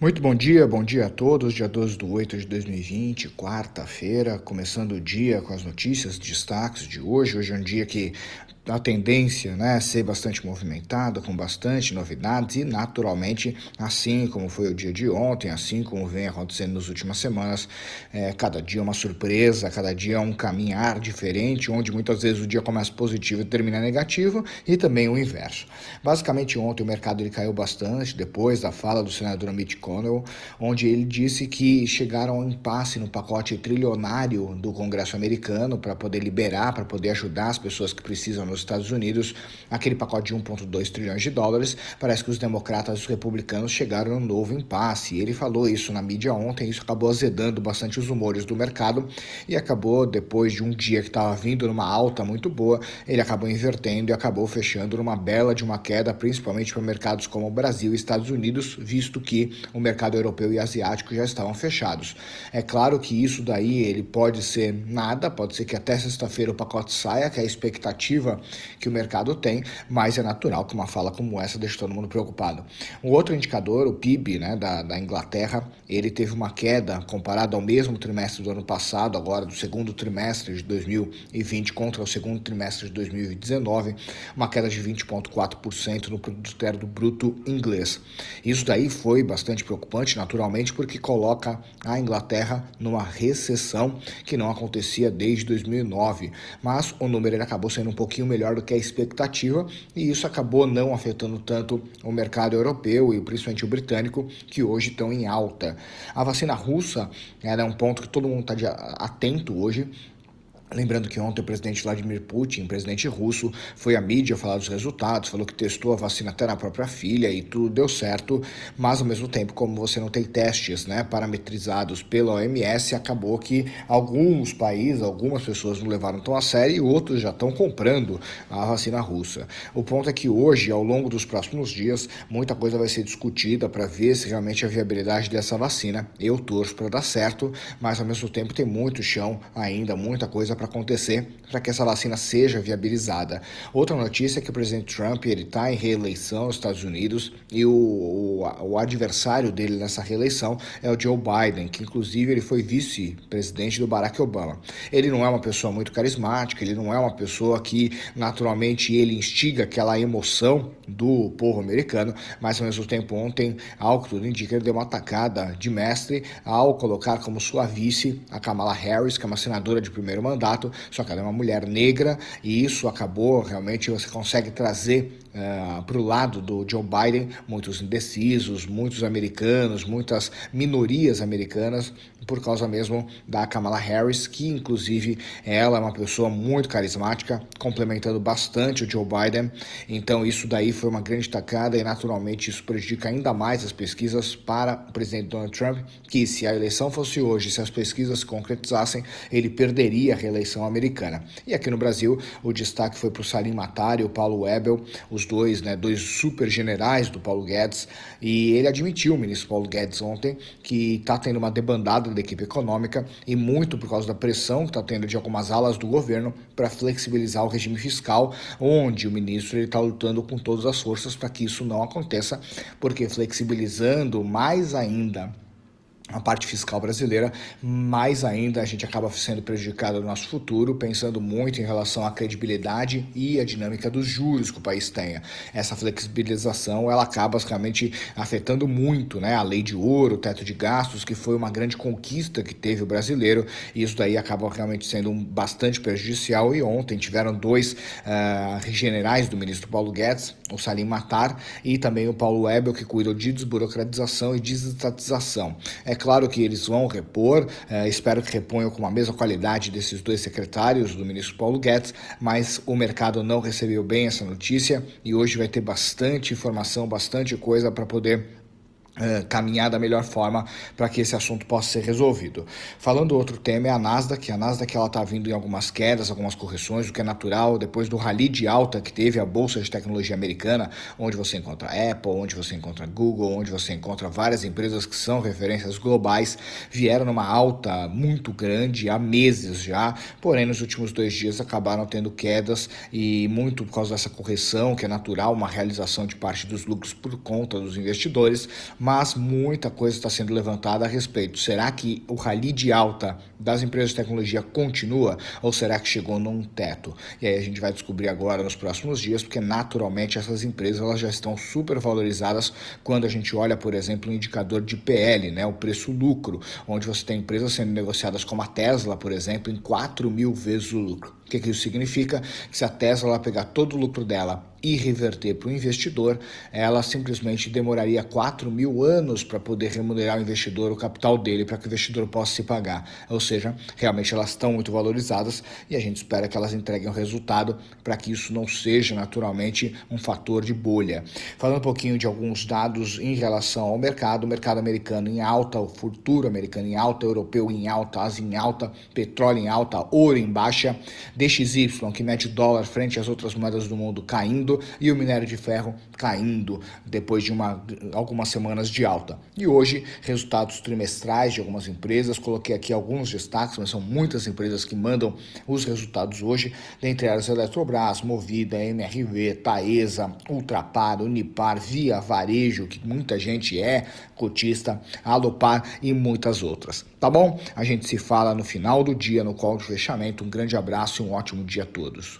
Muito bom dia, bom dia a todos. Dia 12 de 8 de 2020, quarta-feira, começando o dia com as notícias, destaques de hoje. Hoje é um dia que a tendência né, a ser bastante movimentado, com bastante novidades e, naturalmente, assim como foi o dia de ontem, assim como vem acontecendo nas últimas semanas, é, cada dia uma surpresa, cada dia um caminhar diferente, onde muitas vezes o dia começa positivo e termina negativo, e também o inverso. Basicamente, ontem o mercado ele caiu bastante depois da fala do senador Mitch McConnell, onde ele disse que chegaram a um impasse no pacote trilionário do Congresso americano para poder liberar, para poder ajudar as pessoas que precisam nos Estados Unidos, aquele pacote de 1,2 trilhões de dólares. Parece que os democratas e os republicanos chegaram a um novo impasse. Ele falou isso na mídia ontem, isso acabou azedando bastante os humores do mercado e acabou, depois de um dia que estava vindo numa alta muito boa, ele acabou invertendo e acabou fechando numa bela de uma queda, principalmente para mercados como o Brasil e Estados Unidos, visto que o mercado europeu e asiático já estavam fechados. É claro que isso daí ele pode ser nada, pode ser que até sexta-feira o pacote saia, que é a expectativa que o mercado tem, mas é natural que uma fala como essa deixe todo mundo preocupado. Um outro indicador, o PIB né, da, da Inglaterra, ele teve uma queda comparado ao mesmo trimestre do ano passado, agora do segundo trimestre de 2020 contra o segundo trimestre de 2019, uma queda de 20,4% no produto interno bruto inglês. Isso daí foi bastante preocupante, naturalmente, porque coloca a Inglaterra numa recessão que não acontecia desde 2009. Mas o número ele acabou sendo um pouquinho melhor do que a expectativa e isso acabou não afetando tanto o mercado europeu e principalmente o britânico, que hoje estão em alta. A vacina russa era um ponto que todo mundo está atento hoje Lembrando que ontem o presidente Vladimir Putin, presidente russo, foi à mídia falar dos resultados, falou que testou a vacina até na própria filha e tudo deu certo, mas ao mesmo tempo, como você não tem testes né, parametrizados pela OMS, acabou que alguns países, algumas pessoas não levaram tão a sério e outros já estão comprando a vacina russa. O ponto é que hoje, ao longo dos próximos dias, muita coisa vai ser discutida para ver se realmente a viabilidade dessa vacina. Eu torço para dar certo, mas ao mesmo tempo tem muito chão ainda, muita coisa para acontecer para que essa vacina seja viabilizada. Outra notícia é que o presidente Trump ele está em reeleição nos Estados Unidos e o, o, o adversário dele nessa reeleição é o Joe Biden, que inclusive ele foi vice-presidente do Barack Obama. Ele não é uma pessoa muito carismática, ele não é uma pessoa que naturalmente ele instiga aquela emoção do povo americano, mas ao mesmo tempo ontem, ao que tudo indica, ele deu uma atacada de mestre ao colocar como sua vice a Kamala Harris, que é uma senadora de primeiro mandato candidato, só que ela é uma mulher negra e isso acabou realmente você consegue trazer uh, eh, para o lado do Joe Biden muitos indecisos, muitos americanos, muitas minorias americanas por causa mesmo da Kamala Harris, que inclusive ela é uma pessoa muito carismática, complementando bastante o Joe Biden. Então isso daí foi uma grande tacada e naturalmente isso prejudica ainda mais as pesquisas para o presidente Donald Trump, que se a eleição fosse hoje, se as pesquisas se concretizassem, ele perderia a reeleição americana. E aqui no Brasil, o destaque foi para o Salim Matar e o Paulo Webel, os dois, né, dois super generais do Paulo Guedes, e ele admitiu, o ministro Paulo Guedes ontem, que está tendo uma debandada da equipe econômica e muito por causa da pressão que está tendo de algumas alas do governo para flexibilizar o regime fiscal, onde o ministro está lutando com todas as forças para que isso não aconteça, porque flexibilizando mais ainda a parte fiscal brasileira, mais ainda a gente acaba sendo prejudicado no nosso futuro, pensando muito em relação à credibilidade e à dinâmica dos juros que o país tenha. Essa flexibilização ela acaba realmente afetando muito né, a lei de ouro, o teto de gastos, que foi uma grande conquista que teve o brasileiro, e isso daí acaba realmente sendo bastante prejudicial. E ontem tiveram dois uh, generais do ministro Paulo Guedes, o Salim Matar e também o Paulo Webel, que cuidam de desburocratização e desestatização. É claro que eles vão repor, é, espero que reponham com a mesma qualidade desses dois secretários, do ministro Paulo Guedes, mas o mercado não recebeu bem essa notícia e hoje vai ter bastante informação, bastante coisa para poder Uh, caminhar da melhor forma para que esse assunto possa ser resolvido. Falando outro tema é a Nasdaq, a Nasdaq ela está vindo em algumas quedas, algumas correções, o que é natural depois do rally de alta que teve a bolsa de tecnologia americana, onde você encontra Apple, onde você encontra Google, onde você encontra várias empresas que são referências globais, vieram numa alta muito grande há meses já, porém nos últimos dois dias acabaram tendo quedas e muito por causa dessa correção que é natural, uma realização de parte dos lucros por conta dos investidores mas muita coisa está sendo levantada a respeito. Será que o rally de alta das empresas de tecnologia continua ou será que chegou num teto? E aí a gente vai descobrir agora nos próximos dias, porque naturalmente essas empresas elas já estão super valorizadas quando a gente olha, por exemplo, o indicador de PL, né, o preço-lucro, onde você tem empresas sendo negociadas como a Tesla, por exemplo, em 4 mil vezes o lucro. O que, que isso significa? Que se a Tesla pegar todo o lucro dela e reverter para o investidor, ela simplesmente demoraria 4 mil anos para poder remunerar o investidor, o capital dele, para que o investidor possa se pagar. Ou seja, realmente elas estão muito valorizadas e a gente espera que elas entreguem o resultado para que isso não seja naturalmente um fator de bolha. Falando um pouquinho de alguns dados em relação ao mercado, o mercado americano em alta, o futuro americano em alta, europeu em alta, Ásia em alta, petróleo em alta, ouro em baixa, DXY, que mede dólar frente às outras moedas do mundo, caindo e o minério de ferro caindo depois de uma, algumas semanas de alta. E hoje, resultados trimestrais de algumas empresas, coloquei aqui alguns destaques, mas são muitas empresas que mandam os resultados hoje, dentre elas Eletrobras, Movida, MRV, Taesa, Ultrapar, Unipar, Via Varejo, que muita gente é cotista, Alopar e muitas outras. Tá bom? A gente se fala no final do dia, no call de fechamento. Um grande abraço e um ótimo dia a todos.